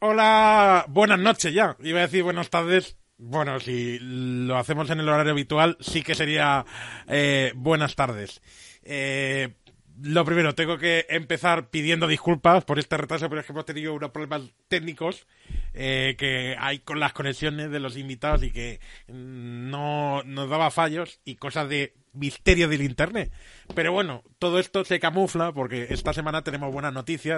Hola, buenas noches ya. Iba a decir buenas tardes. Bueno, si lo hacemos en el horario habitual, sí que sería eh, buenas tardes. Eh, lo primero, tengo que empezar pidiendo disculpas por este retraso, pero es que hemos tenido unos problemas técnicos eh, que hay con las conexiones de los invitados y que no nos daba fallos y cosas de misterio del internet. Pero bueno, todo esto se camufla porque esta semana tenemos buenas noticias